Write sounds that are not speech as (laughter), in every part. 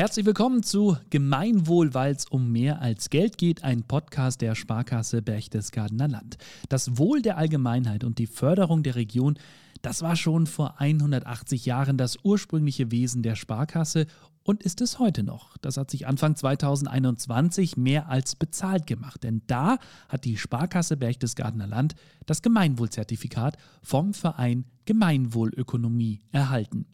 Herzlich willkommen zu Gemeinwohl, weil es um mehr als Geld geht, ein Podcast der Sparkasse Berchtesgadener Land. Das Wohl der Allgemeinheit und die Förderung der Region, das war schon vor 180 Jahren das ursprüngliche Wesen der Sparkasse und ist es heute noch. Das hat sich Anfang 2021 mehr als bezahlt gemacht, denn da hat die Sparkasse Berchtesgadener Land das Gemeinwohlzertifikat vom Verein Gemeinwohlökonomie erhalten.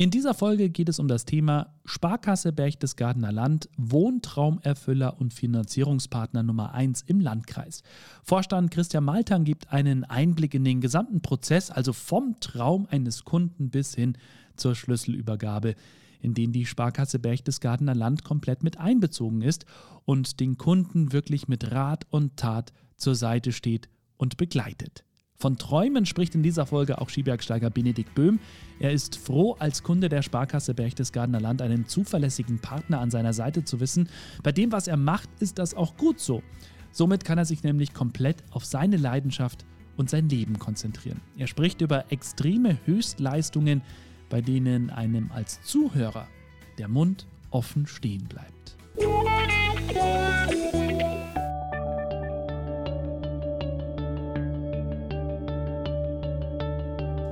In dieser Folge geht es um das Thema Sparkasse Berchtesgadener Land, Wohntraumerfüller und Finanzierungspartner Nummer 1 im Landkreis. Vorstand Christian Maltang gibt einen Einblick in den gesamten Prozess, also vom Traum eines Kunden bis hin zur Schlüsselübergabe, in den die Sparkasse Berchtesgadener Land komplett mit einbezogen ist und den Kunden wirklich mit Rat und Tat zur Seite steht und begleitet. Von Träumen spricht in dieser Folge auch Skibergsteiger Benedikt Böhm. Er ist froh, als Kunde der Sparkasse Berchtesgadener Land einen zuverlässigen Partner an seiner Seite zu wissen. Bei dem, was er macht, ist das auch gut so. Somit kann er sich nämlich komplett auf seine Leidenschaft und sein Leben konzentrieren. Er spricht über extreme Höchstleistungen, bei denen einem als Zuhörer der Mund offen stehen bleibt.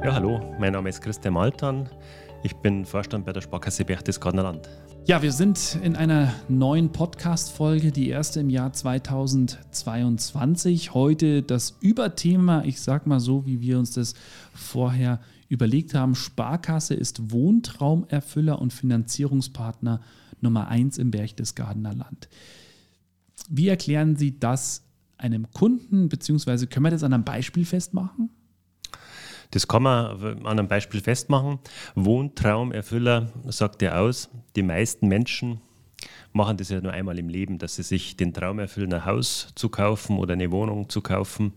Ja, hallo, mein Name ist Christian Maltan. Ich bin Vorstand bei der Sparkasse Berchtesgadener Land. Ja, wir sind in einer neuen Podcast-Folge, die erste im Jahr 2022. Heute das Überthema, ich sag mal so, wie wir uns das vorher überlegt haben: Sparkasse ist Wohntraumerfüller und Finanzierungspartner Nummer 1 im Berchtesgadener Land. Wie erklären Sie das einem Kunden, beziehungsweise können wir das an einem Beispiel festmachen? Das kann man an einem Beispiel festmachen. Wohntraumerfüller sagt ja aus, die meisten Menschen machen das ja nur einmal im Leben, dass sie sich den Traum erfüllen, ein Haus zu kaufen oder eine Wohnung zu kaufen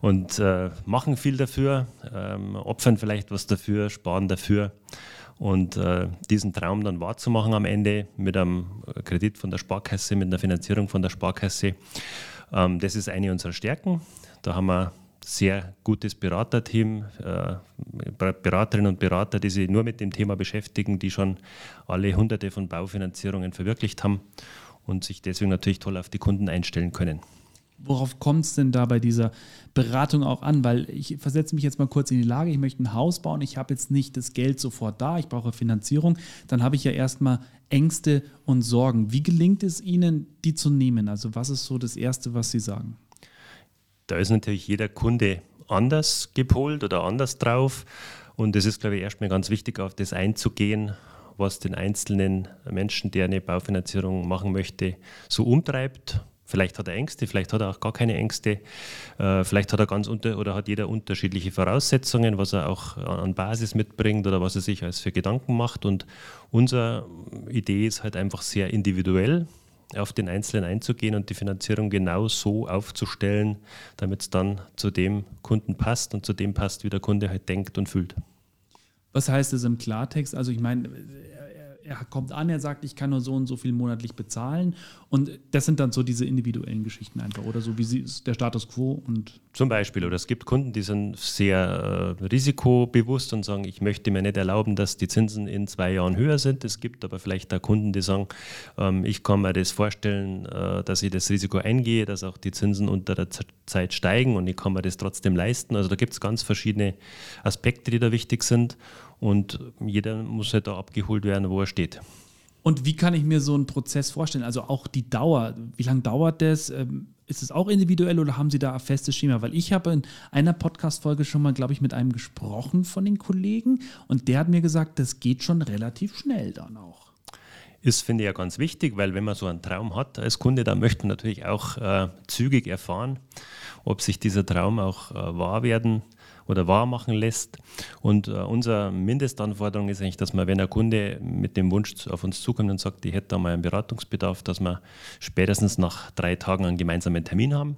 und äh, machen viel dafür, ähm, opfern vielleicht was dafür, sparen dafür. Und äh, diesen Traum dann wahrzumachen am Ende mit einem Kredit von der Sparkasse, mit einer Finanzierung von der Sparkasse, ähm, das ist eine unserer Stärken. Da haben wir sehr gutes Beraterteam, äh, Beraterinnen und Berater, die sich nur mit dem Thema beschäftigen, die schon alle hunderte von Baufinanzierungen verwirklicht haben und sich deswegen natürlich toll auf die Kunden einstellen können. Worauf kommt es denn da bei dieser Beratung auch an? Weil ich versetze mich jetzt mal kurz in die Lage, ich möchte ein Haus bauen, ich habe jetzt nicht das Geld sofort da, ich brauche Finanzierung, dann habe ich ja erstmal Ängste und Sorgen. Wie gelingt es Ihnen, die zu nehmen? Also was ist so das Erste, was Sie sagen? Da ist natürlich jeder Kunde anders gepolt oder anders drauf. Und es ist, glaube ich, erstmal ganz wichtig, auf das einzugehen, was den einzelnen Menschen, der eine Baufinanzierung machen möchte, so umtreibt. Vielleicht hat er Ängste, vielleicht hat er auch gar keine Ängste, äh, vielleicht hat er ganz unter oder hat jeder unterschiedliche Voraussetzungen, was er auch an Basis mitbringt oder was er sich als für Gedanken macht. Und unsere Idee ist halt einfach sehr individuell auf den Einzelnen einzugehen und die Finanzierung genau so aufzustellen, damit es dann zu dem Kunden passt und zu dem passt, wie der Kunde halt denkt und fühlt. Was heißt das im Klartext? Also ich meine, er kommt an, er sagt, ich kann nur so und so viel monatlich bezahlen. Und das sind dann so diese individuellen Geschichten einfach, oder so wie sie ist der Status quo und. Zum Beispiel, oder es gibt Kunden, die sind sehr äh, risikobewusst und sagen, ich möchte mir nicht erlauben, dass die Zinsen in zwei Jahren höher sind. Es gibt aber vielleicht auch Kunden, die sagen, ähm, ich kann mir das vorstellen, äh, dass ich das Risiko eingehe, dass auch die Zinsen unter der Zeit steigen und ich kann mir das trotzdem leisten. Also da gibt es ganz verschiedene Aspekte, die da wichtig sind und jeder muss halt da abgeholt werden, wo er steht. Und wie kann ich mir so einen Prozess vorstellen? Also auch die Dauer. Wie lange dauert das? Ähm, ist es auch individuell oder haben Sie da ein festes Schema? Weil ich habe in einer Podcast-Folge schon mal, glaube ich, mit einem gesprochen von den Kollegen und der hat mir gesagt, das geht schon relativ schnell dann auch. Ist, finde ich, ja ganz wichtig, weil wenn man so einen Traum hat als Kunde, dann möchte man natürlich auch äh, zügig erfahren, ob sich dieser Traum auch äh, wahr werden oder wahr machen lässt. Und äh, unsere Mindestanforderung ist eigentlich, dass man, wenn ein Kunde mit dem Wunsch auf uns zukommt und sagt, ich hätte da mal einen Beratungsbedarf, dass wir spätestens nach drei Tagen einen gemeinsamen Termin haben.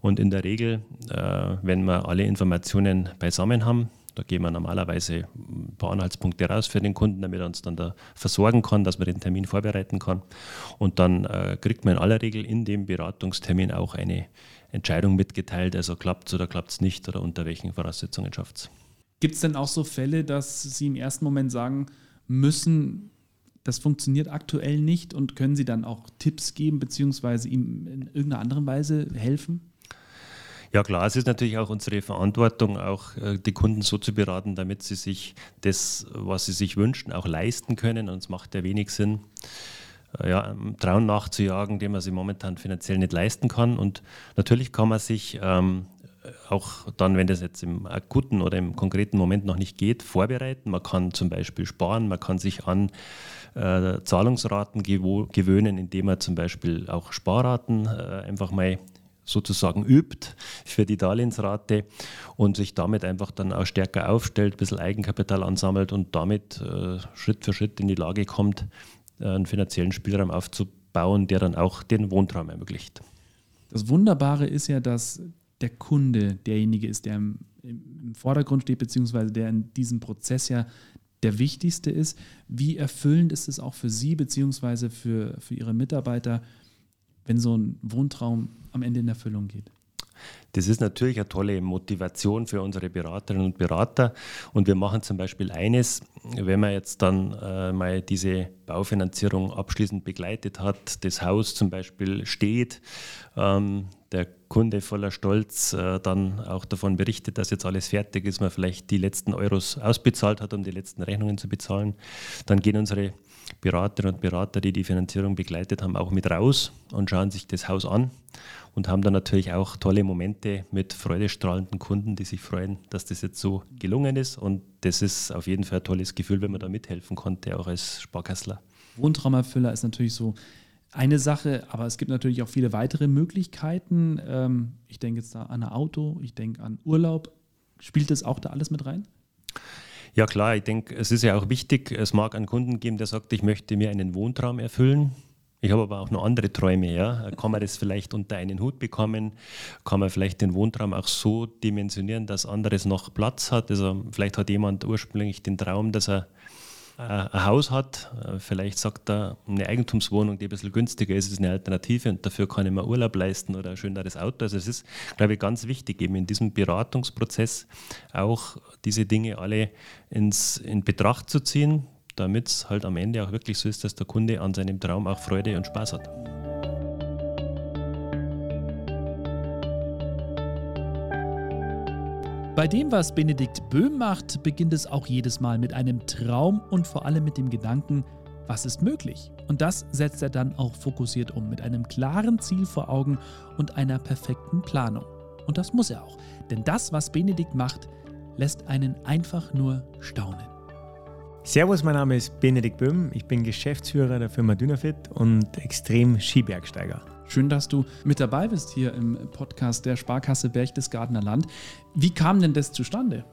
Und in der Regel, äh, wenn wir alle Informationen beisammen haben, da gehen wir normalerweise ein paar Anhaltspunkte raus für den Kunden, damit er uns dann da versorgen kann, dass man den Termin vorbereiten kann. Und dann äh, kriegt man in aller Regel in dem Beratungstermin auch eine Entscheidung mitgeteilt, also klappt es oder klappt es nicht oder unter welchen Voraussetzungen schafft es. Gibt es denn auch so Fälle, dass Sie im ersten Moment sagen müssen, das funktioniert aktuell nicht und können Sie dann auch Tipps geben, beziehungsweise ihm in irgendeiner anderen Weise helfen? Ja klar, es ist natürlich auch unsere Verantwortung, auch äh, die Kunden so zu beraten, damit sie sich das, was sie sich wünschen, auch leisten können. Und es macht ja wenig Sinn, äh, ja, Traum nachzujagen, den man sich momentan finanziell nicht leisten kann. Und natürlich kann man sich ähm, auch dann, wenn das jetzt im akuten oder im konkreten Moment noch nicht geht, vorbereiten. Man kann zum Beispiel sparen, man kann sich an äh, Zahlungsraten gewöhnen, indem man zum Beispiel auch Sparraten äh, einfach mal sozusagen übt für die Darlehensrate und sich damit einfach dann auch stärker aufstellt, ein bisschen Eigenkapital ansammelt und damit äh, Schritt für Schritt in die Lage kommt, äh, einen finanziellen Spielraum aufzubauen, der dann auch den Wohntraum ermöglicht. Das Wunderbare ist ja, dass der Kunde derjenige ist, der im, im Vordergrund steht, beziehungsweise der in diesem Prozess ja der wichtigste ist. Wie erfüllend ist es auch für Sie, beziehungsweise für, für Ihre Mitarbeiter, wenn so ein Wohntraum am Ende in Erfüllung geht? Das ist natürlich eine tolle Motivation für unsere Beraterinnen und Berater. Und wir machen zum Beispiel eines, wenn man jetzt dann äh, mal diese Baufinanzierung abschließend begleitet hat, das Haus zum Beispiel steht, ähm, der Kunde voller Stolz äh, dann auch davon berichtet, dass jetzt alles fertig ist, man vielleicht die letzten Euros ausbezahlt hat, um die letzten Rechnungen zu bezahlen, dann gehen unsere Beraterinnen und Berater, die die Finanzierung begleitet haben, auch mit raus und schauen sich das Haus an und haben dann natürlich auch tolle Momente mit freudestrahlenden Kunden, die sich freuen, dass das jetzt so gelungen ist. Und das ist auf jeden Fall ein tolles Gefühl, wenn man da mithelfen konnte, auch als Sparkassler. Wohntraumerfüller ist natürlich so eine Sache, aber es gibt natürlich auch viele weitere Möglichkeiten. Ähm, ich denke jetzt da an ein Auto, ich denke an Urlaub. Spielt das auch da alles mit rein? Ja klar, ich denke, es ist ja auch wichtig, es mag einen Kunden geben, der sagt, ich möchte mir einen Wohntraum erfüllen. Ich habe aber auch noch andere Träume. Ja. Kann man das vielleicht unter einen Hut bekommen? Kann man vielleicht den Wohntraum auch so dimensionieren, dass anderes noch Platz hat? Also vielleicht hat jemand ursprünglich den Traum, dass er ein Haus hat. Äh, vielleicht sagt er, eine Eigentumswohnung, die ein bisschen günstiger ist, ist eine Alternative und dafür kann ich mir Urlaub leisten oder ein schöneres Auto. Also es ist, glaube ich, ganz wichtig, eben in diesem Beratungsprozess auch diese Dinge alle ins, in Betracht zu ziehen, damit es halt am Ende auch wirklich so ist, dass der Kunde an seinem Traum auch Freude und Spaß hat. Bei dem, was Benedikt Böhm macht, beginnt es auch jedes Mal mit einem Traum und vor allem mit dem Gedanken, was ist möglich? Und das setzt er dann auch fokussiert um, mit einem klaren Ziel vor Augen und einer perfekten Planung. Und das muss er auch, denn das, was Benedikt macht, lässt einen einfach nur staunen. Servus, mein Name ist Benedikt Böhm. Ich bin Geschäftsführer der Firma Dynafit und extrem Skibergsteiger. Schön, dass du mit dabei bist hier im Podcast der Sparkasse Berchtesgadener Land. Wie kam denn das zustande?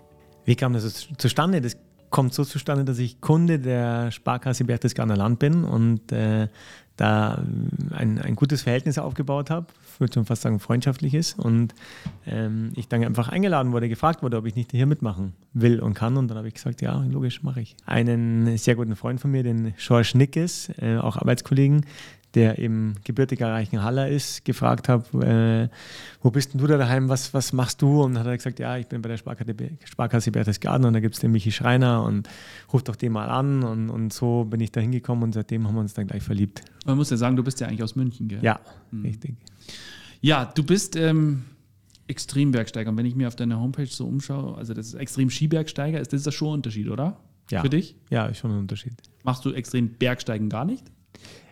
Wie kam das zustande? Das kommt so zustande, dass ich Kunde der Sparkasse Berchtesgadener Land bin und äh, da ein, ein gutes Verhältnis aufgebaut habe, ich würde schon fast sagen freundschaftliches und ähm, ich dann einfach eingeladen wurde, gefragt wurde, ob ich nicht hier mitmachen will und kann und dann habe ich gesagt, ja, logisch, mache ich. Einen sehr guten Freund von mir, den George Nickes, äh, auch Arbeitskollegen, der eben gebürtiger Reichenhaller ist, gefragt habe, äh, wo bist denn du da daheim, was, was machst du? Und hat er gesagt, ja, ich bin bei der Sparkasse, Sparkasse Berchtesgaden und da gibt es den Michi Schreiner und ruft doch den mal an und, und so bin ich da hingekommen und seitdem haben wir uns dann gleich verliebt. Man muss ja sagen, du bist ja eigentlich aus München, gell? Ja, hm. richtig. Ja, du bist ähm, Extrembergsteiger und wenn ich mir auf deiner Homepage so umschaue, also das ist extrem Skibergsteiger, ist das, das schon ein Unterschied, oder? Ja. Für dich? Ja, ist schon ein Unterschied. Machst du extrem Bergsteigen gar nicht?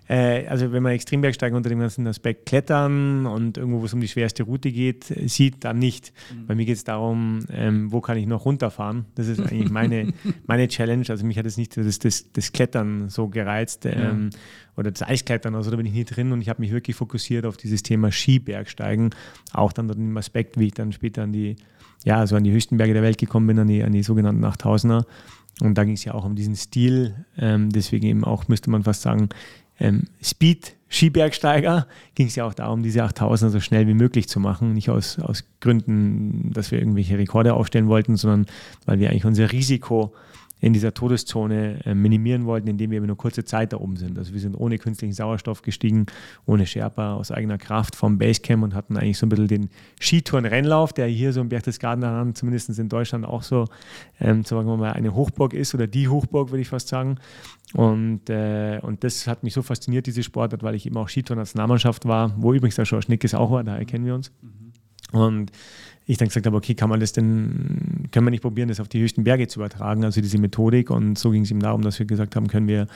Äh, also wenn man Extrembergsteigen unter dem ganzen Aspekt Klettern und irgendwo, wo es um die schwerste Route geht, sieht, dann nicht. Mhm. Bei mir geht es darum, ähm, wo kann ich noch runterfahren. Das ist eigentlich meine, (laughs) meine Challenge. Also mich hat es nicht das, das, das Klettern so gereizt ähm, ja. oder das Eisklettern, also da bin ich nie drin und ich habe mich wirklich fokussiert auf dieses Thema Skibergsteigen. Auch dann unter dem Aspekt, wie ich dann später an die, ja, also an die höchsten Berge der Welt gekommen bin, an die, an die sogenannten 8000er. Und da ging es ja auch um diesen Stil. Ähm, deswegen eben auch, müsste man fast sagen, ähm, Speed Skibergsteiger ging es ja auch darum, diese 8000er so schnell wie möglich zu machen. Nicht aus, aus Gründen, dass wir irgendwelche Rekorde aufstellen wollten, sondern weil wir eigentlich unser Risiko in dieser Todeszone äh, minimieren wollten, indem wir nur kurze Zeit da oben sind. Also wir sind ohne künstlichen Sauerstoff gestiegen, ohne Sherpa, aus eigener Kraft vom Basecamp und hatten eigentlich so ein bisschen den Skitouren-Rennlauf, der hier so im Berchtesgaden zumindest in Deutschland auch so, ähm, sagen wir mal, eine Hochburg ist oder die Hochburg, würde ich fast sagen. Und, äh, und das hat mich so fasziniert, diese Sportart, weil ich eben auch Skitour-Nationalmannschaft war, wo übrigens der Schorsch Nickes auch war, daher kennen wir uns. Mhm. Und ich dann gesagt habe, okay, kann man das denn, können wir nicht probieren, das auf die höchsten Berge zu übertragen, also diese Methodik. Und so ging es ihm darum, dass wir gesagt haben, können wir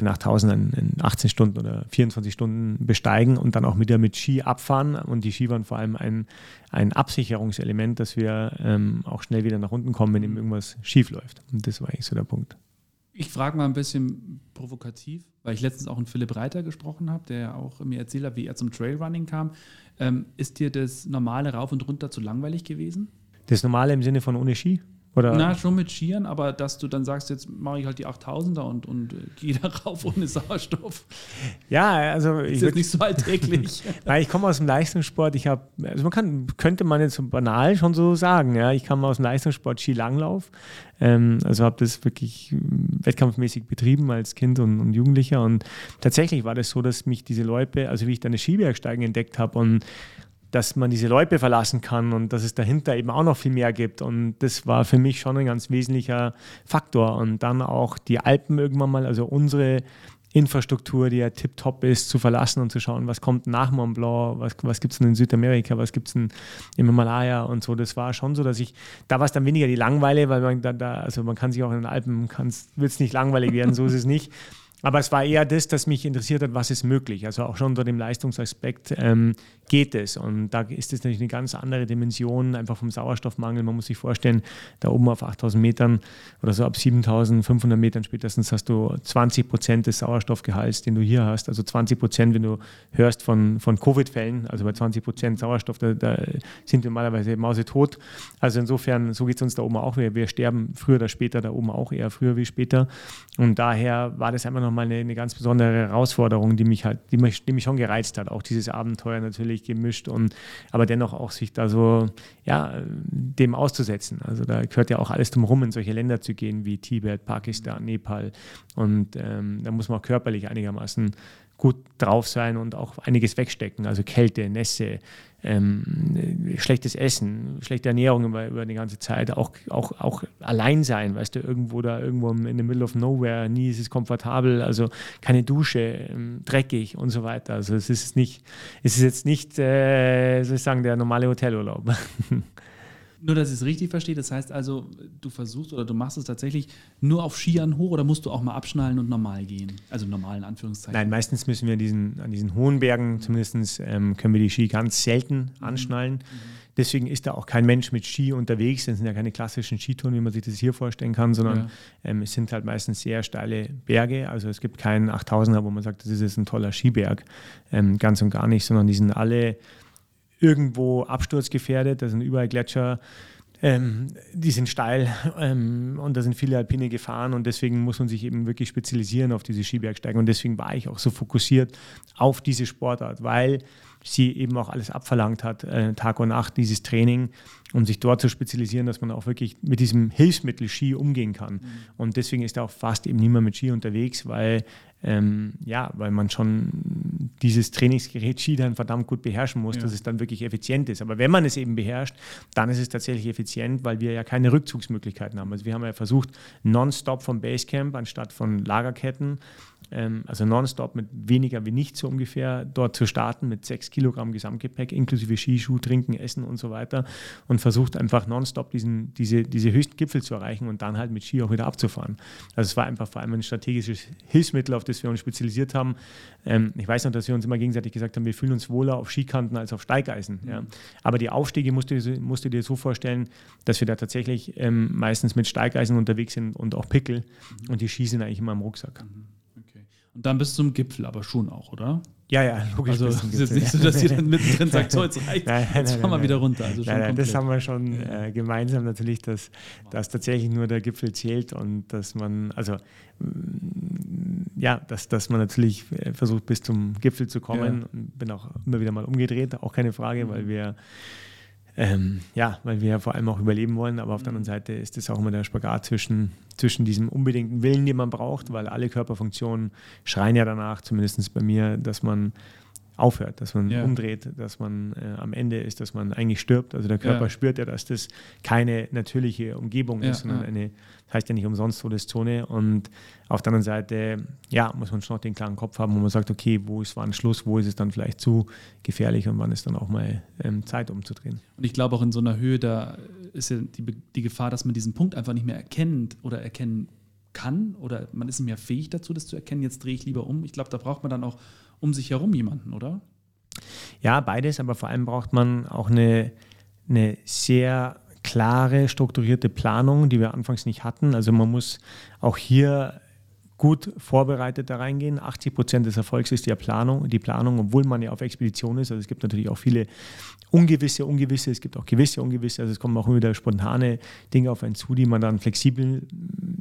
nach 1000 in 18 Stunden oder 24 Stunden besteigen und dann auch wieder mit Ski abfahren. Und die Ski waren vor allem ein, ein Absicherungselement, dass wir ähm, auch schnell wieder nach unten kommen, wenn eben irgendwas schief läuft. Und das war eigentlich so der Punkt. Ich frage mal ein bisschen provokativ, weil ich letztens auch mit Philipp Reiter gesprochen habe, der auch mir erzählt hat, wie er zum Trailrunning kam. Ähm, ist dir das normale Rauf und Runter zu langweilig gewesen? Das normale im Sinne von ohne Ski? Oder? Na, schon mit Skiern, aber dass du dann sagst, jetzt mache ich halt die 8000er und, und (laughs) gehe da rauf ohne Sauerstoff. Ja, also. Ist ich jetzt nicht so alltäglich. (laughs) Nein, ich komme aus dem Leistungssport. Ich habe, also man kann, könnte man jetzt so banal schon so sagen, ja. Ich komme aus dem Leistungssport Skilanglauf. Ähm, also habe das wirklich wettkampfmäßig betrieben als Kind und, und, Jugendlicher. Und tatsächlich war das so, dass mich diese Leute, also wie ich dann das Skibergsteigen entdeckt habe und dass man diese Loipe verlassen kann und dass es dahinter eben auch noch viel mehr gibt. Und das war für mich schon ein ganz wesentlicher Faktor. Und dann auch die Alpen irgendwann mal, also unsere Infrastruktur, die ja tiptop ist, zu verlassen und zu schauen, was kommt nach Mont Blanc, was, was gibt es denn in Südamerika, was gibt es denn im Himalaya und so. Das war schon so, dass ich, da war es dann weniger die Langweile, weil man da, da also man kann sich auch in den Alpen, wird es nicht langweilig werden, so ist es nicht. Aber es war eher das, das mich interessiert hat, was ist möglich. Also auch schon unter dem Leistungsaspekt ähm, geht es. Und da ist es natürlich eine ganz andere Dimension, einfach vom Sauerstoffmangel. Man muss sich vorstellen, da oben auf 8000 Metern oder so ab 7500 Metern spätestens hast du 20 Prozent des Sauerstoffgehalts, den du hier hast. Also 20 Prozent, wenn du hörst von, von Covid-Fällen, also bei 20 Prozent Sauerstoff, da, da, sind wir normalerweise mausetot. Also insofern, so geht es uns da oben auch. Wir, wir sterben früher oder später da oben auch, eher früher wie später. Und daher war das einfach noch nochmal eine, eine ganz besondere Herausforderung, die mich halt, die mich, die mich schon gereizt hat. Auch dieses Abenteuer natürlich gemischt und aber dennoch auch sich da so ja, dem auszusetzen. Also da gehört ja auch alles drum rum, in solche Länder zu gehen wie Tibet, Pakistan, Nepal. Und ähm, da muss man auch körperlich einigermaßen gut drauf sein und auch einiges wegstecken. Also Kälte, Nässe, ähm, schlechtes Essen, schlechte Ernährung über, über die ganze Zeit, auch, auch, auch allein sein, weißt du, irgendwo da, irgendwo in the middle of nowhere, nie ist es komfortabel, also keine Dusche, ähm, dreckig und so weiter. Also es ist nicht, es ist jetzt nicht, äh, soll ich sagen, der normale Hotelurlaub. (laughs) Nur, dass ich es richtig verstehe, das heißt also, du versuchst oder du machst es tatsächlich nur auf Skiern hoch oder musst du auch mal abschnallen und normal gehen? Also normal in Anführungszeichen. Nein, meistens müssen wir an diesen, an diesen hohen Bergen, zumindest ähm, können wir die Ski ganz selten mhm. anschnallen. Mhm. Deswegen ist da auch kein Mensch mit Ski unterwegs. Das sind ja keine klassischen Skitouren, wie man sich das hier vorstellen kann, sondern ja. ähm, es sind halt meistens sehr steile Berge. Also es gibt keinen 8000er, wo man sagt, das ist jetzt ein toller Skiberg. Ähm, ganz und gar nicht, sondern die sind alle irgendwo absturzgefährdet. Da sind überall Gletscher. Ähm, die sind steil (laughs) ähm, und da sind viele alpine Gefahren und deswegen muss man sich eben wirklich spezialisieren auf diese Skibergsteigen und deswegen war ich auch so fokussiert auf diese Sportart, weil sie eben auch alles abverlangt hat, äh, Tag und Nacht, dieses Training, um sich dort zu spezialisieren, dass man auch wirklich mit diesem Hilfsmittel Ski umgehen kann. Mhm. Und deswegen ist auch fast eben niemand mit Ski unterwegs, weil ähm, ja, weil man schon dieses Trainingsgerät Ski dann verdammt gut beherrschen muss, ja. dass es dann wirklich effizient ist. Aber wenn man es eben beherrscht, dann ist es tatsächlich effizient, weil wir ja keine Rückzugsmöglichkeiten haben. Also wir haben ja versucht, nonstop vom Basecamp anstatt von Lagerketten ähm, also nonstop mit weniger wie nichts so ungefähr, dort zu starten mit sechs Kilogramm Gesamtgepäck, inklusive Skischuh, Trinken, Essen und so weiter und versucht einfach nonstop diesen, diese, diese höchsten Gipfel zu erreichen und dann halt mit Ski auch wieder abzufahren. Also es war einfach vor allem ein strategisches Hilfsmittel, auf das wir uns spezialisiert haben. Ähm, ich weiß noch, dass wir uns immer gegenseitig gesagt haben, wir fühlen uns wohler auf Skikanten als auf Steigeisen. Mhm. Ja. Aber die Aufstiege musst du, musst du, dir so vorstellen, dass wir da tatsächlich ähm, meistens mit Steigeisen unterwegs sind und auch Pickel mhm. und die Ski sind eigentlich immer im Rucksack. Mhm. Und dann bis zum Gipfel aber schon auch, oder? Ja, ja, logisch. Also es ist jetzt nicht so, dass ihr dann mittendrin sagt, so jetzt (laughs) reicht, nein, nein, jetzt fahren wir wieder runter. Also nein, nein, das haben wir schon äh, gemeinsam natürlich, dass, dass tatsächlich nur der Gipfel zählt und dass man, also mm, ja, dass, dass man natürlich äh, versucht, bis zum Gipfel zu kommen. Ja. Bin auch immer wieder mal umgedreht, auch keine Frage, weil mhm. wir ähm, ja, weil wir ja vor allem auch überleben wollen, aber auf der anderen Seite ist es auch immer der Spagat zwischen, zwischen diesem unbedingten Willen, den man braucht, weil alle Körperfunktionen schreien ja danach, zumindest bei mir, dass man aufhört, dass man ja. umdreht, dass man äh, am Ende ist, dass man eigentlich stirbt. Also der Körper ja. spürt ja, dass das keine natürliche Umgebung ist, sondern eine, heißt ja nicht umsonst Todeszone. Und auf der anderen Seite, ja, muss man schon noch den klaren Kopf haben, wo man sagt, okay, wo ist wann Schluss, wo ist es dann vielleicht zu gefährlich und wann ist dann auch mal ähm, Zeit umzudrehen. Und ich glaube auch in so einer Höhe, da ist ja die, die Gefahr, dass man diesen Punkt einfach nicht mehr erkennt oder erkennen kann oder man ist mehr fähig dazu, das zu erkennen. Jetzt drehe ich lieber um. Ich glaube, da braucht man dann auch um sich herum jemanden, oder? Ja, beides, aber vor allem braucht man auch eine, eine sehr klare, strukturierte Planung, die wir anfangs nicht hatten. Also man muss auch hier gut vorbereitet da reingehen. 80 Prozent des Erfolgs ist ja Planung, die Planung, obwohl man ja auf Expedition ist. Also es gibt natürlich auch viele ungewisse, ungewisse, es gibt auch gewisse ungewisse. Also es kommen auch immer wieder spontane Dinge auf einen zu, die man dann flexibel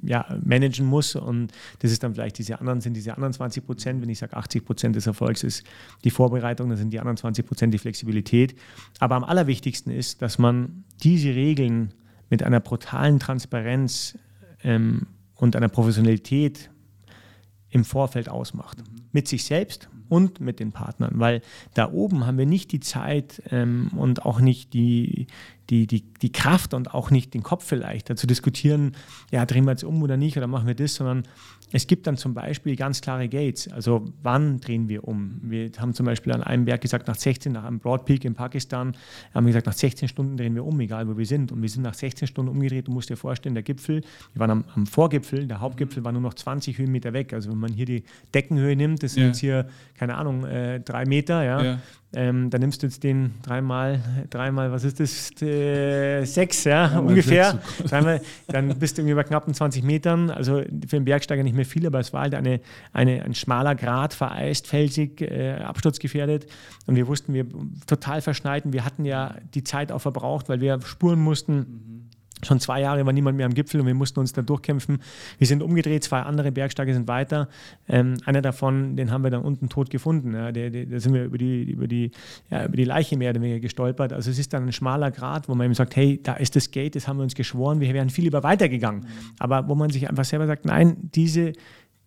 ja, managen muss. Und das ist dann vielleicht diese anderen, sind diese anderen 20 Prozent. Wenn ich sage 80 Prozent des Erfolgs ist die Vorbereitung, dann sind die anderen 20 Prozent die Flexibilität. Aber am allerwichtigsten ist, dass man diese Regeln mit einer brutalen Transparenz ähm, und einer Professionalität im Vorfeld ausmacht. Mit sich selbst und mit den Partnern, weil da oben haben wir nicht die Zeit ähm, und auch nicht die, die, die, die Kraft und auch nicht den Kopf vielleicht, da zu diskutieren, ja, drehen wir jetzt um oder nicht oder machen wir das, sondern es gibt dann zum Beispiel ganz klare Gates. Also wann drehen wir um? Wir haben zum Beispiel an einem Berg gesagt, nach 16, nach einem Broad Peak in Pakistan, haben wir gesagt, nach 16 Stunden drehen wir um, egal wo wir sind. Und wir sind nach 16 Stunden umgedreht. Du musst dir vorstellen, der Gipfel, wir waren am, am Vorgipfel, der Hauptgipfel war nur noch 20 Höhenmeter weg. Also wenn man hier die Deckenhöhe nimmt, das sind ja. jetzt hier, keine Ahnung, äh, drei Meter, ja. ja. Ähm, dann nimmst du jetzt den dreimal, dreimal, was ist das, äh, sechs, ja, dreimal ungefähr. (laughs) Dreimal, dann bist du irgendwie bei knappen 20 Metern. Also für einen Bergsteiger nicht mehr viel, aber es war halt eine, eine, ein schmaler Grat, vereist, felsig, äh, absturzgefährdet. Und wir wussten, wir total verschneiten. Wir hatten ja die Zeit auch verbraucht, weil wir spuren mussten. Mhm Schon zwei Jahre war niemand mehr am Gipfel und wir mussten uns da durchkämpfen. Wir sind umgedreht, zwei andere Bergsteiger sind weiter. Ähm, einer davon, den haben wir dann unten tot gefunden. Ja, da sind wir über die, über, die, ja, über die Leiche mehr oder weniger gestolpert. Also es ist dann ein schmaler Grat, wo man eben sagt, hey, da ist das Gate, das haben wir uns geschworen, wir wären viel lieber weitergegangen. Mhm. Aber wo man sich einfach selber sagt, nein, diese,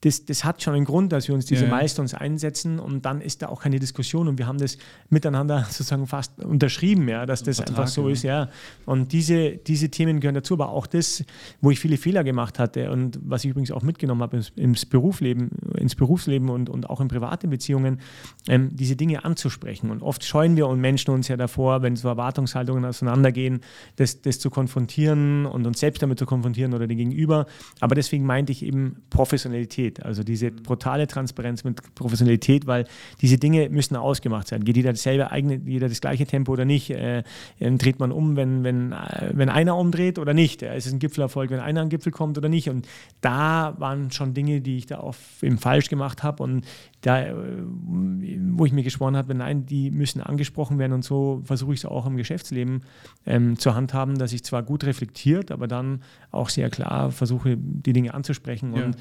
das, das hat schon einen Grund, dass wir uns diese ja, Milestones einsetzen und dann ist da auch keine Diskussion und wir haben das miteinander (laughs) sozusagen fast unterschrieben, ja, dass das Vertrag, einfach so ja. ist, ja. Und diese, diese Themen gehören dazu, aber auch das, wo ich viele Fehler gemacht hatte und was ich übrigens auch mitgenommen habe ins, ins Berufsleben, ins Berufsleben und, und auch in privaten Beziehungen, ähm, diese Dinge anzusprechen. Und oft scheuen wir und Menschen uns ja davor, wenn so Erwartungshaltungen auseinandergehen, das, das zu konfrontieren und uns selbst damit zu konfrontieren oder den Gegenüber. Aber deswegen meinte ich eben Professionalität. Professionalität. Also diese brutale Transparenz mit Professionalität, weil diese Dinge müssen ausgemacht sein. Geht jeder dasselbe eigene, jeder das gleiche Tempo oder nicht? Äh, dreht man um, wenn, wenn, äh, wenn einer umdreht oder nicht? Äh, ist es ein Gipfelerfolg, wenn einer an den Gipfel kommt oder nicht? Und da waren schon Dinge, die ich da auch eben falsch gemacht habe und da, äh, wo ich mir geschworen habe, nein, die müssen angesprochen werden und so versuche ich es auch im Geschäftsleben ähm, zu handhaben, dass ich zwar gut reflektiert, aber dann auch sehr klar versuche, die Dinge anzusprechen ja. und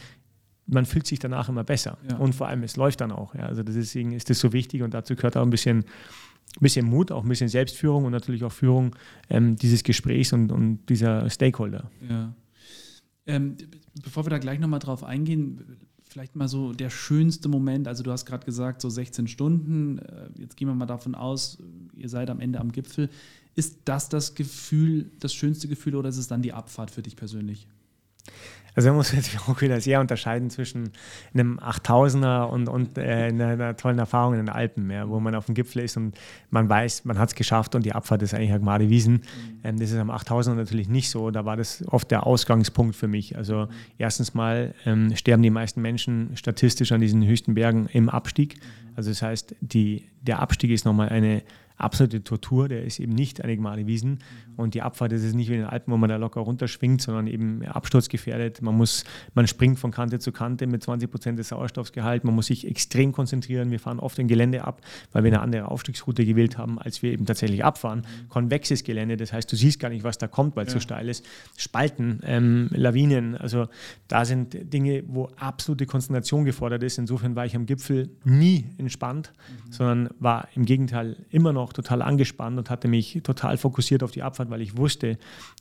man fühlt sich danach immer besser. Ja. Und vor allem, es läuft dann auch. Ja. Also deswegen ist das so wichtig und dazu gehört auch ein bisschen, bisschen Mut, auch ein bisschen Selbstführung und natürlich auch Führung ähm, dieses Gesprächs und, und dieser Stakeholder. Ja. Ähm, bevor wir da gleich nochmal drauf eingehen, vielleicht mal so der schönste Moment. Also du hast gerade gesagt, so 16 Stunden. Äh, jetzt gehen wir mal davon aus, ihr seid am Ende am Gipfel. Ist das das Gefühl, das schönste Gefühl oder ist es dann die Abfahrt für dich persönlich? Also man muss (laughs) jetzt auch wieder sehr unterscheiden zwischen einem 8000er und, und äh, einer, einer, tollen Erfahrung in den Alpen, ja, wo man auf dem Gipfel ist und man weiß, man hat es geschafft und die Abfahrt ist eigentlich Agmade Wiesen. Mhm. Ähm, das ist am 8000er natürlich nicht so. Da war das oft der Ausgangspunkt für mich. Also erstens mal ähm, sterben die meisten Menschen statistisch an diesen höchsten Bergen im Abstieg. Mhm. Also das heißt, die, der Abstieg ist nochmal eine absolute Tortur, der ist eben nicht Enigmale Wiesen. Mhm. Und die Abfahrt das ist nicht wie in den Alpen, wo man da locker runterschwingt, sondern eben absturzgefährdet. Man muss, man springt von Kante zu Kante mit 20 Prozent des Sauerstoffgehalts. Man muss sich extrem konzentrieren. Wir fahren oft ein Gelände ab, weil wir eine andere Aufstiegsroute gewählt haben, als wir eben tatsächlich abfahren. Mhm. Konvexes Gelände, das heißt, du siehst gar nicht, was da kommt, weil es ja. so steil ist. Spalten, ähm, Lawinen, also da sind Dinge, wo absolute Konzentration gefordert ist. Insofern war ich am Gipfel nie entspannt, mhm. sondern war im Gegenteil immer noch noch total angespannt und hatte mich total fokussiert auf die Abfahrt, weil ich wusste,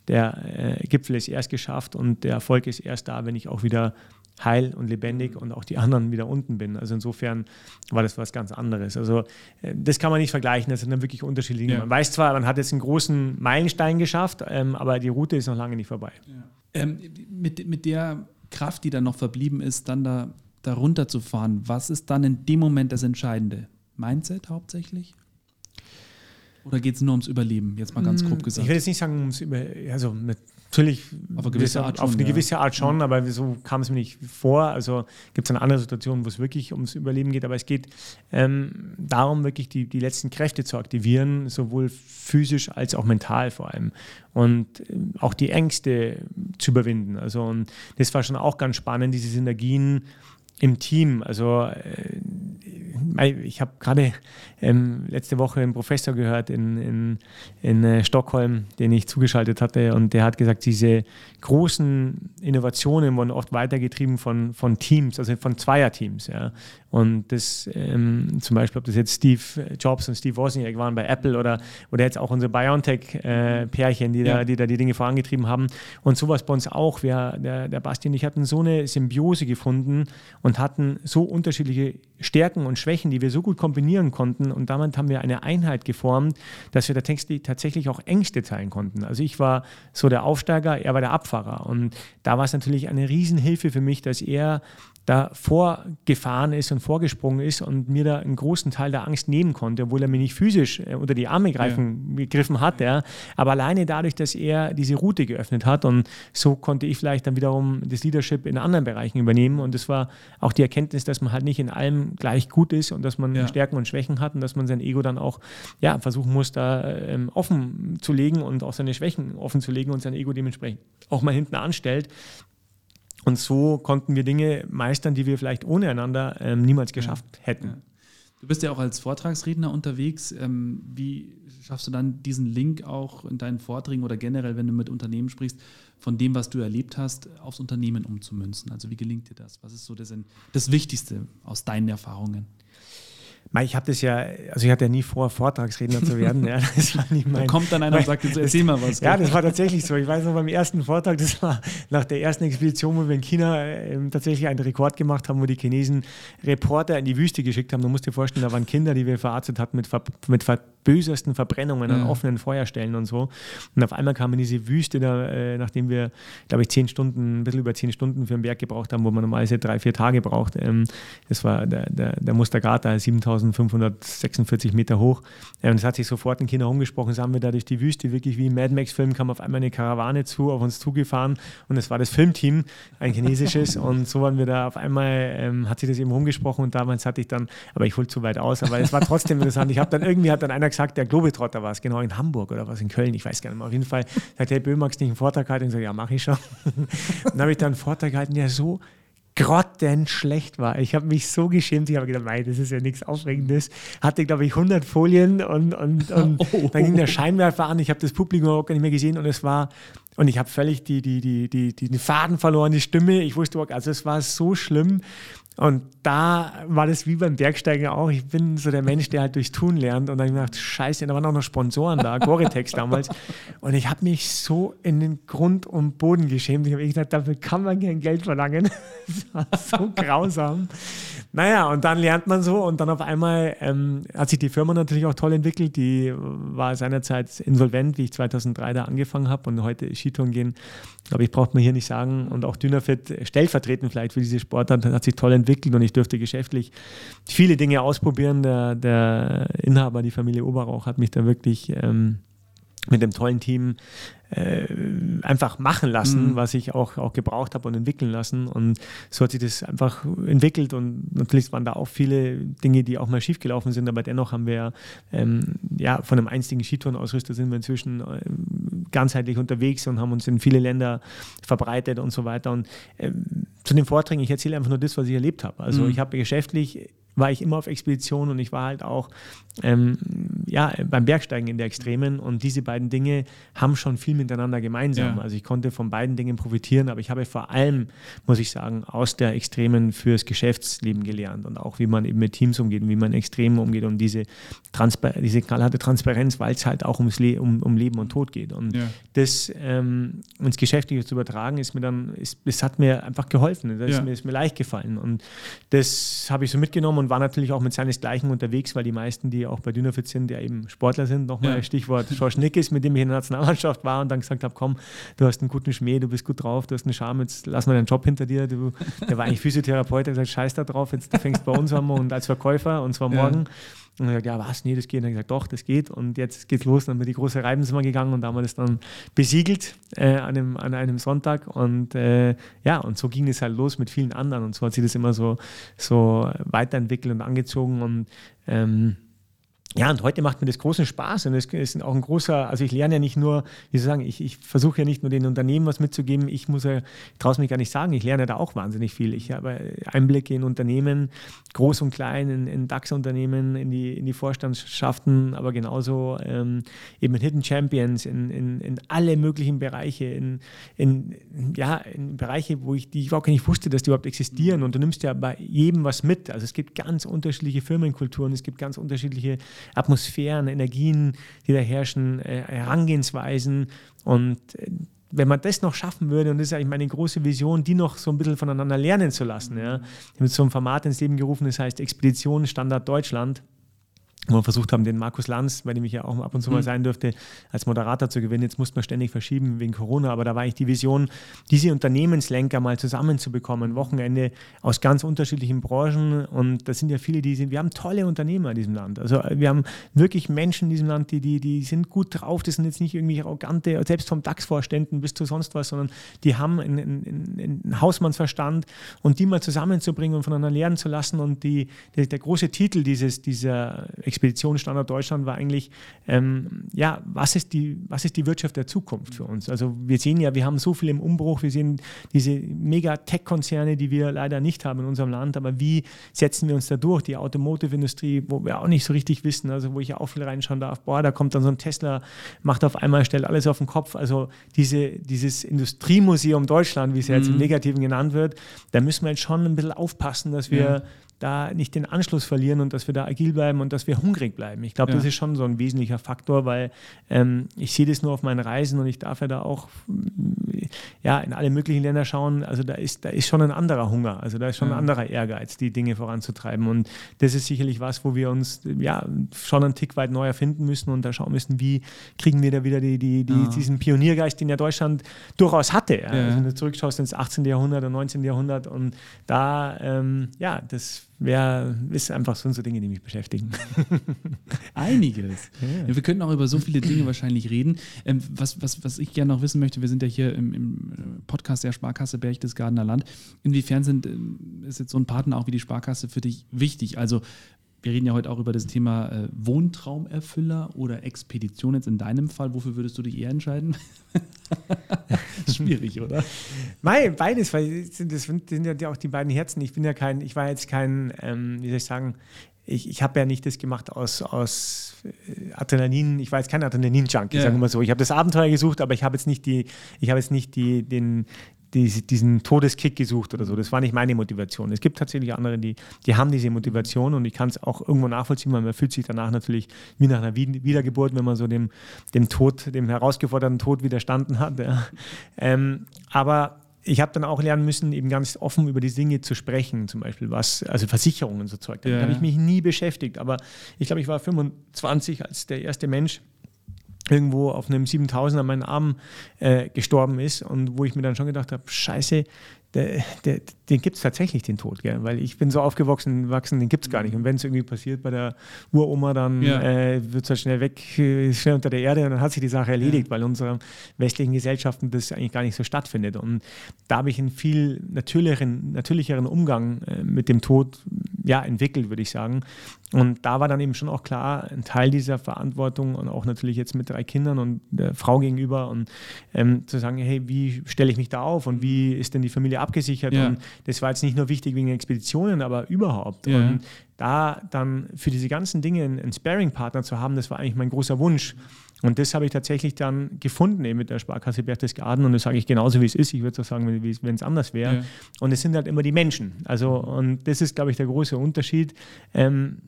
der äh, Gipfel ist erst geschafft und der Erfolg ist erst da, wenn ich auch wieder heil und lebendig und auch die anderen wieder unten bin. Also insofern war das was ganz anderes. Also äh, das kann man nicht vergleichen, das sind dann wirklich unterschiedliche. Ja. Man weiß zwar, man hat jetzt einen großen Meilenstein geschafft, ähm, aber die Route ist noch lange nicht vorbei. Ja. Ähm, mit, mit der Kraft, die dann noch verblieben ist, dann da, da runterzufahren, was ist dann in dem Moment das Entscheidende? Mindset hauptsächlich? Oder geht es nur ums Überleben? Jetzt mal ganz grob mm, gesagt. Ich will jetzt nicht sagen, ums Überleben. Also natürlich auf eine gewisse Art schon, auf eine gewisse Art schon ja. aber so kam es mir nicht vor. Also gibt es dann andere Situationen, wo es wirklich ums Überleben geht. Aber es geht ähm, darum, wirklich die, die letzten Kräfte zu aktivieren, sowohl physisch als auch mental vor allem. Und äh, auch die Ängste zu überwinden. Also und das war schon auch ganz spannend, diese Synergien im Team. Also äh, ich habe gerade ähm, letzte Woche einen Professor gehört in, in, in äh, Stockholm, den ich zugeschaltet hatte, und der hat gesagt, diese großen Innovationen wurden oft weitergetrieben von, von Teams, also von Zweierteams. Ja. Und das ähm, zum Beispiel, ob das jetzt Steve Jobs und Steve Wozniak waren bei Apple oder, oder jetzt auch unsere BioNTech-Pärchen, äh, die, ja. da, die da die Dinge vorangetrieben haben. Und sowas bei uns auch. Wir, der, der Basti und ich hatten so eine Symbiose gefunden und hatten so unterschiedliche Stärken und Schwächen, die wir so gut kombinieren konnten. Und damit haben wir eine Einheit geformt, dass wir tatsächlich auch Ängste teilen konnten. Also ich war so der Aufsteiger, er war der Abfahrer. Und da war es natürlich eine Riesenhilfe für mich, dass er da vorgefahren ist und vorgesprungen ist und mir da einen großen Teil der Angst nehmen konnte, obwohl er mir nicht physisch äh, unter die Arme greifen, ja. gegriffen hat. Ja. Aber alleine dadurch, dass er diese Route geöffnet hat und so konnte ich vielleicht dann wiederum das Leadership in anderen Bereichen übernehmen und das war auch die Erkenntnis, dass man halt nicht in allem gleich gut ist und dass man ja. Stärken und Schwächen hat und dass man sein Ego dann auch ja, versuchen muss, da ähm, offen zu legen und auch seine Schwächen offen zu legen und sein Ego dementsprechend auch mal hinten anstellt, und so konnten wir Dinge meistern, die wir vielleicht ohne einander ähm, niemals geschafft ja. hätten. Ja. Du bist ja auch als Vortragsredner unterwegs. Ähm, wie schaffst du dann diesen Link auch in deinen Vorträgen oder generell, wenn du mit Unternehmen sprichst, von dem, was du erlebt hast, aufs Unternehmen umzumünzen? Also wie gelingt dir das? Was ist so das, das Wichtigste aus deinen Erfahrungen? Ich habe das ja, also ich hatte ja nie vor, Vortragsredner zu werden. Ja, (laughs) das war nie mein, da kommt dann einer und sagt, jetzt (laughs) erzähl mal was. Ja, das war tatsächlich so. Ich weiß noch beim ersten Vortrag, das war nach der ersten Expedition, wo wir in China äh, tatsächlich einen Rekord gemacht haben, wo die Chinesen Reporter in die Wüste geschickt haben. Du musst dir vorstellen, da waren Kinder, die wir verarztet hatten mit, ver mit ver bösesten Verbrennungen an offenen Feuerstellen und so. Und auf einmal kam in diese Wüste, da, äh, nachdem wir, glaube ich, zehn Stunden, ein bisschen über zehn Stunden für einen Berg gebraucht haben, wo man normalerweise drei, vier Tage braucht. Ähm, das war der, der, der Mustergata, 7546 Meter hoch. Und es hat sich sofort in China umgesprochen, sind wir da durch die Wüste, wirklich wie im Mad Max-Film, kam auf einmal eine Karawane zu, auf uns zugefahren und es war das Filmteam, ein chinesisches. (laughs) und so waren wir da auf einmal, ähm, hat sich das eben rumgesprochen und damals hatte ich dann, aber ich hole zu weit aus, aber es war trotzdem interessant. Ich habe dann irgendwie, hat dann einer gesagt, der Globetrotter war es, genau in Hamburg oder was in Köln, ich weiß gar nicht mehr. Auf jeden Fall sagt, hey Böhm, magst du nicht einen Vortrag halten? Und ich so, ja, mache ich schon. (laughs) dann habe ich dann einen Vortrag gehalten, der so grottenschlecht war. Ich habe mich so geschämt. Ich habe gedacht, mei, das ist ja nichts Aufregendes. Hatte, glaube ich, 100 Folien und, und, (laughs) und oh. dann ging der Scheinwerfer an. Ich habe das Publikum auch gar nicht mehr gesehen und es war, und ich habe völlig die, die, die, die, die, den Faden verloren, die Stimme. Ich wusste, also es war so schlimm. Und da war das wie beim Bergsteigen auch. Ich bin so der Mensch, der halt durchs Tun lernt. Und dann habe ich gedacht, scheiße, da waren auch noch Sponsoren da, Gore-Tex (laughs) damals. Und ich habe mich so in den Grund und Boden geschämt. Ich habe gedacht, dafür kann man kein Geld verlangen. (laughs) Das war so grausam. Naja, und dann lernt man so und dann auf einmal ähm, hat sich die Firma natürlich auch toll entwickelt. Die war seinerzeit insolvent, wie ich 2003 da angefangen habe und heute Skitouren gehen, glaube ich, braucht man hier nicht sagen. Und auch Dynafit stellvertretend vielleicht für diese Sportart hat sich toll entwickelt und ich dürfte geschäftlich viele Dinge ausprobieren. Der, der Inhaber, die Familie Oberrauch, hat mich da wirklich ähm, mit einem tollen Team äh, einfach machen lassen, mhm. was ich auch, auch gebraucht habe und entwickeln lassen. Und so hat sich das einfach entwickelt. Und natürlich waren da auch viele Dinge, die auch mal schiefgelaufen sind, aber dennoch haben wir ähm, ja von einem einzigen Skitourenausrüster sind wir inzwischen äh, ganzheitlich unterwegs und haben uns in viele Länder verbreitet und so weiter. Und äh, zu den Vorträgen, ich erzähle einfach nur das, was ich erlebt habe. Also mhm. ich habe geschäftlich war ich immer auf Expedition und ich war halt auch, ähm, ja, beim Bergsteigen in der Extremen und diese beiden Dinge haben schon viel miteinander gemeinsam. Ja. Also ich konnte von beiden Dingen profitieren, aber ich habe vor allem, muss ich sagen, aus der Extremen fürs Geschäftsleben gelernt und auch wie man eben mit Teams umgeht und wie man Extremen umgeht und diese, Transpar diese knallharte Transparenz, weil es halt auch ums Le um, um Leben und Tod geht. Und ja. das ähm, ins Geschäftliche zu übertragen, ist mir dann, ist, das hat mir einfach geholfen. Das ja. ist, mir, ist mir leicht gefallen. Und das habe ich so mitgenommen und war natürlich auch mit seinesgleichen unterwegs, weil die meisten, die auch bei Dynafit sind, ja eben Sportler sind. Nochmal ja. Stichwort Schorsch Nickes, mit dem ich in der Nationalmannschaft war und dann gesagt habe, komm, du hast einen guten Schmäh, du bist gut drauf, du hast einen Charme, jetzt lass mal deinen Job hinter dir. Du, der war eigentlich Physiotherapeut, der hat gesagt, scheiß da drauf, jetzt du fängst bei uns an und als Verkäufer und zwar morgen. Und er hat gesagt, ja, was, nee, das geht. Und er hat gesagt, doch, das geht. Und jetzt geht's los. Dann haben wir die große Reibenzimmer gegangen und da haben wir das dann besiegelt äh, an, einem, an einem Sonntag. Und äh, ja, und so ging es halt los mit vielen anderen. Und so hat sich das immer so, so weiterentwickelt und angezogen. Und ähm, ja, und heute macht mir das großen Spaß und es ist auch ein großer, also ich lerne ja nicht nur, wie soll ich sagen, ich, ich versuche ja nicht nur den Unternehmen was mitzugeben, ich muss ja, ich traue es mich gar nicht sagen, ich lerne da auch wahnsinnig viel. Ich habe Einblicke in Unternehmen, groß und klein, in, in DAX-Unternehmen, in die, in die Vorstandschaften, aber genauso ähm, eben in Hidden Champions, in, in, in alle möglichen Bereiche, in, in, ja, in Bereiche, wo ich, die ich überhaupt nicht wusste, dass die überhaupt existieren und du nimmst ja bei jedem was mit. Also es gibt ganz unterschiedliche Firmenkulturen, es gibt ganz unterschiedliche Atmosphären, Energien, die da herrschen, äh, Herangehensweisen und äh, wenn man das noch schaffen würde, und das ist eigentlich meine große Vision, die noch so ein bisschen voneinander lernen zu lassen. Ja. Ich habe so ein Format ins Leben gerufen, das heißt Expedition Standard Deutschland wo wir versucht haben, den Markus Lanz, bei dem ich ja auch ab und zu mal mhm. sein dürfte, als Moderator zu gewinnen. Jetzt musste man ständig verschieben wegen Corona, aber da war ich die Vision, diese Unternehmenslenker mal zusammenzubekommen, Wochenende aus ganz unterschiedlichen Branchen. Und da sind ja viele, die sind, wir haben tolle Unternehmer in diesem Land. Also wir haben wirklich Menschen in diesem Land, die, die, die sind gut drauf. Das sind jetzt nicht irgendwie arrogante, selbst vom DAX-Vorständen bis zu sonst was, sondern die haben einen, einen, einen Hausmannsverstand und die mal zusammenzubringen und voneinander lernen zu lassen. Und die, der, der große Titel dieses, dieser Expedition Standard Deutschland war eigentlich, ähm, ja, was ist, die, was ist die Wirtschaft der Zukunft für uns? Also wir sehen ja, wir haben so viel im Umbruch, wir sehen diese Mega-Tech-Konzerne, die wir leider nicht haben in unserem Land, aber wie setzen wir uns da durch? Die Automotive-Industrie, wo wir auch nicht so richtig wissen, also wo ich auch viel reinschauen darf, boah, da kommt dann so ein Tesla, macht auf einmal, stellt alles auf den Kopf. Also diese, dieses Industriemuseum Deutschland, wie es ja jetzt im mhm. Negativen genannt wird, da müssen wir jetzt schon ein bisschen aufpassen, dass wir ja da nicht den Anschluss verlieren und dass wir da agil bleiben und dass wir hungrig bleiben. Ich glaube, ja. das ist schon so ein wesentlicher Faktor, weil ähm, ich sehe das nur auf meinen Reisen und ich darf ja da auch ja, in alle möglichen Länder schauen. Also da ist, da ist schon ein anderer Hunger, also da ist schon ja. ein anderer Ehrgeiz, die Dinge voranzutreiben. Und das ist sicherlich was, wo wir uns ja schon einen Tick weit neu erfinden müssen und da schauen müssen, wie kriegen wir da wieder die, die, die, ja. diesen Pioniergeist, den ja Deutschland durchaus hatte. Ja. Also wenn du zurückschaust ins 18. Jahrhundert und 19. Jahrhundert und da, ähm, ja, das wär, ist einfach so, so Dinge, die mich beschäftigen. (laughs) Einiges. Ja. Wir könnten auch über so viele Dinge wahrscheinlich reden. Ähm, was, was, was ich gerne noch wissen möchte, wir sind ja hier im, im Podcast der Sparkasse Berchtesgadener Land. Inwiefern sind, ähm, ist jetzt so ein Partner auch wie die Sparkasse für dich wichtig? Also wir reden ja heute auch über das Thema äh, Wohntraumerfüller oder Expedition jetzt in deinem Fall. Wofür würdest du dich eher entscheiden? (laughs) schwierig, oder? Nein, beides, weil das sind ja auch die beiden Herzen. Ich bin ja kein, ich war jetzt kein, ähm, wie soll ich sagen, ich, ich habe ja nicht das gemacht aus, aus äh, Adrenalin, ich war jetzt kein Adrenalin-Junkie, ja. sagen wir mal so. Ich habe das Abenteuer gesucht, aber ich habe jetzt nicht die, ich habe jetzt nicht die, den, die, diesen Todeskick gesucht oder so. Das war nicht meine Motivation. Es gibt tatsächlich andere, die, die haben diese Motivation und ich kann es auch irgendwo nachvollziehen, weil man fühlt sich danach natürlich wie nach einer Wiedergeburt, wenn man so dem, dem Tod, dem herausgeforderten Tod widerstanden hat. Ja. Ähm, aber ich habe dann auch lernen müssen, eben ganz offen über die Dinge zu sprechen, zum Beispiel was, also Versicherungen und so Zeug. Damit ja. habe ich mich nie beschäftigt. Aber ich glaube, ich war 25 als der erste Mensch, irgendwo auf einem 7000 an meinen Arm äh, gestorben ist und wo ich mir dann schon gedacht habe, scheiße, der, der, den gibt es tatsächlich, den Tod, gell? weil ich bin so aufgewachsen, wachsen, den gibt es gar nicht. Und wenn es irgendwie passiert bei der Uroma, dann ja. äh, wird es halt schnell weg, äh, schnell unter der Erde und dann hat sich die Sache erledigt, ja. weil in unseren westlichen Gesellschaften das eigentlich gar nicht so stattfindet. Und da habe ich einen viel natürlicheren, natürlicheren Umgang äh, mit dem Tod ja, entwickelt, würde ich sagen. Und da war dann eben schon auch klar, ein Teil dieser Verantwortung und auch natürlich jetzt mit drei Kindern und der Frau gegenüber und ähm, zu sagen, hey, wie stelle ich mich da auf und wie ist denn die Familie abgesichert. Ja. Und das war jetzt nicht nur wichtig wegen Expeditionen, aber überhaupt. Ja. Und da dann für diese ganzen Dinge einen Sparing-Partner zu haben, das war eigentlich mein großer Wunsch. Und das habe ich tatsächlich dann gefunden eben mit der Sparkasse Berchtesgaden und das sage ich genauso, wie es ist. Ich würde auch sagen, wenn es anders wäre. Ja. Und es sind halt immer die Menschen. Also, und das ist, glaube ich, der große Unterschied. Ähm,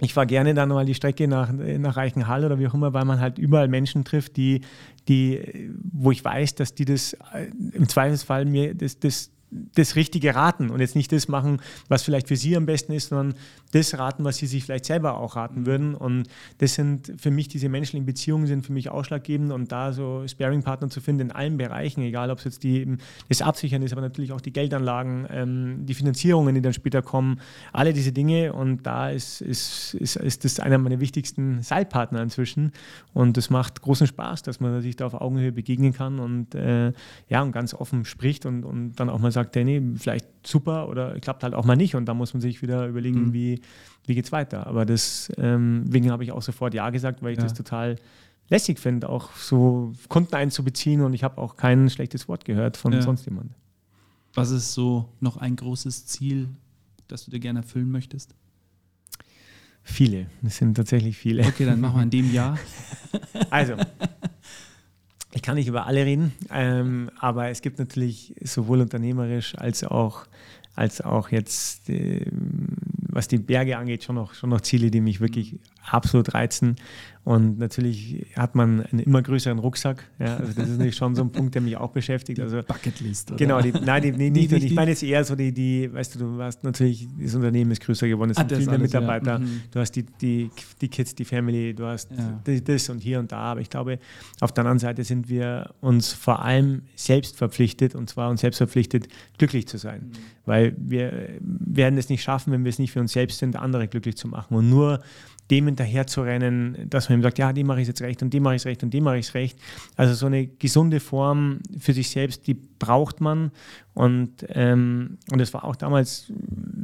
ich fahre gerne dann mal die Strecke nach, nach Reichenhall oder wie auch immer, weil man halt überall Menschen trifft, die, die, wo ich weiß, dass die das äh, im Zweifelsfall mir das, das das Richtige raten und jetzt nicht das machen, was vielleicht für sie am besten ist, sondern das raten, was sie sich vielleicht selber auch raten würden. Und das sind für mich diese menschlichen Beziehungen sind für mich ausschlaggebend und da so Sparing-Partner zu finden in allen Bereichen, egal ob es jetzt die, das Absichern ist, aber natürlich auch die Geldanlagen, ähm, die Finanzierungen, die dann später kommen, alle diese Dinge. Und da ist, ist, ist, ist das einer meiner wichtigsten Seilpartner inzwischen. Und das macht großen Spaß, dass man sich da auf Augenhöhe begegnen kann und äh, ja, und ganz offen spricht und, und dann auch mal sagt, nee, vielleicht super oder klappt halt auch mal nicht. Und da muss man sich wieder überlegen, mhm. wie, wie geht es weiter. Aber deswegen ähm, habe ich auch sofort Ja gesagt, weil ich ja. das total lässig finde, auch so Kunden einzubeziehen und ich habe auch kein schlechtes Wort gehört von ja. sonst jemand. Was ist so noch ein großes Ziel, das du dir gerne erfüllen möchtest? Viele, es sind tatsächlich viele. Okay, dann machen wir in dem (laughs) Jahr. Also, ich kann nicht über alle reden, ähm, aber es gibt natürlich sowohl unternehmerisch als auch, als auch jetzt, äh, was die Berge angeht, schon noch, schon noch Ziele, die mich wirklich absolut reizen. Und natürlich hat man einen immer größeren Rucksack. Ja, also das ist natürlich schon so ein Punkt, der mich auch beschäftigt. Also Bucketlist. Oder? Genau, die, nein, die, die, nicht, ich meine jetzt eher so die, die, weißt du, du hast natürlich, das Unternehmen ist größer geworden, es ah, sind viel mehr Mitarbeiter, ja. mhm. du hast die, die, die Kids, die Family, du hast ja. das und hier und da. Aber ich glaube, auf der anderen Seite sind wir uns vor allem selbst verpflichtet, und zwar uns selbst verpflichtet, glücklich zu sein. Mhm. Weil wir werden es nicht schaffen, wenn wir es nicht für uns selbst sind, andere glücklich zu machen. Und nur dem hinterher zu rennen, dass man ihm sagt, ja, dem mache ich jetzt recht und dem mache ich recht und dem mache ich recht. Also so eine gesunde Form für sich selbst, die braucht man. Und, ähm, und das war auch damals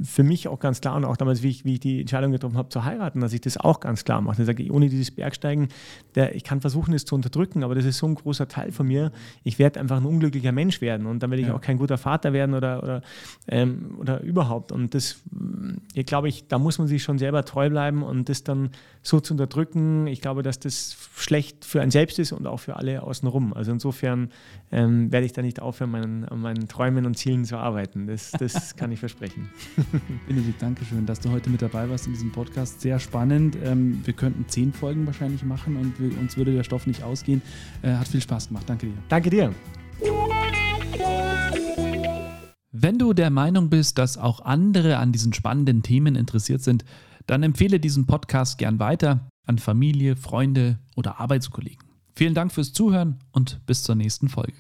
für mich auch ganz klar und auch damals, wie ich, wie ich die Entscheidung getroffen habe zu heiraten, dass ich das auch ganz klar mache. Ich sage, ohne dieses Bergsteigen, der, ich kann versuchen, es zu unterdrücken, aber das ist so ein großer Teil von mir. Ich werde einfach ein unglücklicher Mensch werden und dann werde ich ja. auch kein guter Vater werden oder, oder, ähm, oder überhaupt. Und das, ich glaube, ich, da muss man sich schon selber treu bleiben und das dann so zu unterdrücken, ich glaube, dass das schlecht für einen selbst ist und auch für alle außenrum. Also insofern ähm, werde ich da nicht aufhören, meinen, an meinen Träumen und Zielen zu arbeiten. Das, das (laughs) kann ich versprechen. (laughs) Benedikt, danke schön, dass du heute mit dabei warst in diesem Podcast. Sehr spannend. Ähm, wir könnten zehn Folgen wahrscheinlich machen und wir, uns würde der Stoff nicht ausgehen. Äh, hat viel Spaß gemacht. Danke dir. Danke dir. Wenn du der Meinung bist, dass auch andere an diesen spannenden Themen interessiert sind, dann empfehle diesen Podcast gern weiter an Familie, Freunde oder Arbeitskollegen. Vielen Dank fürs Zuhören und bis zur nächsten Folge.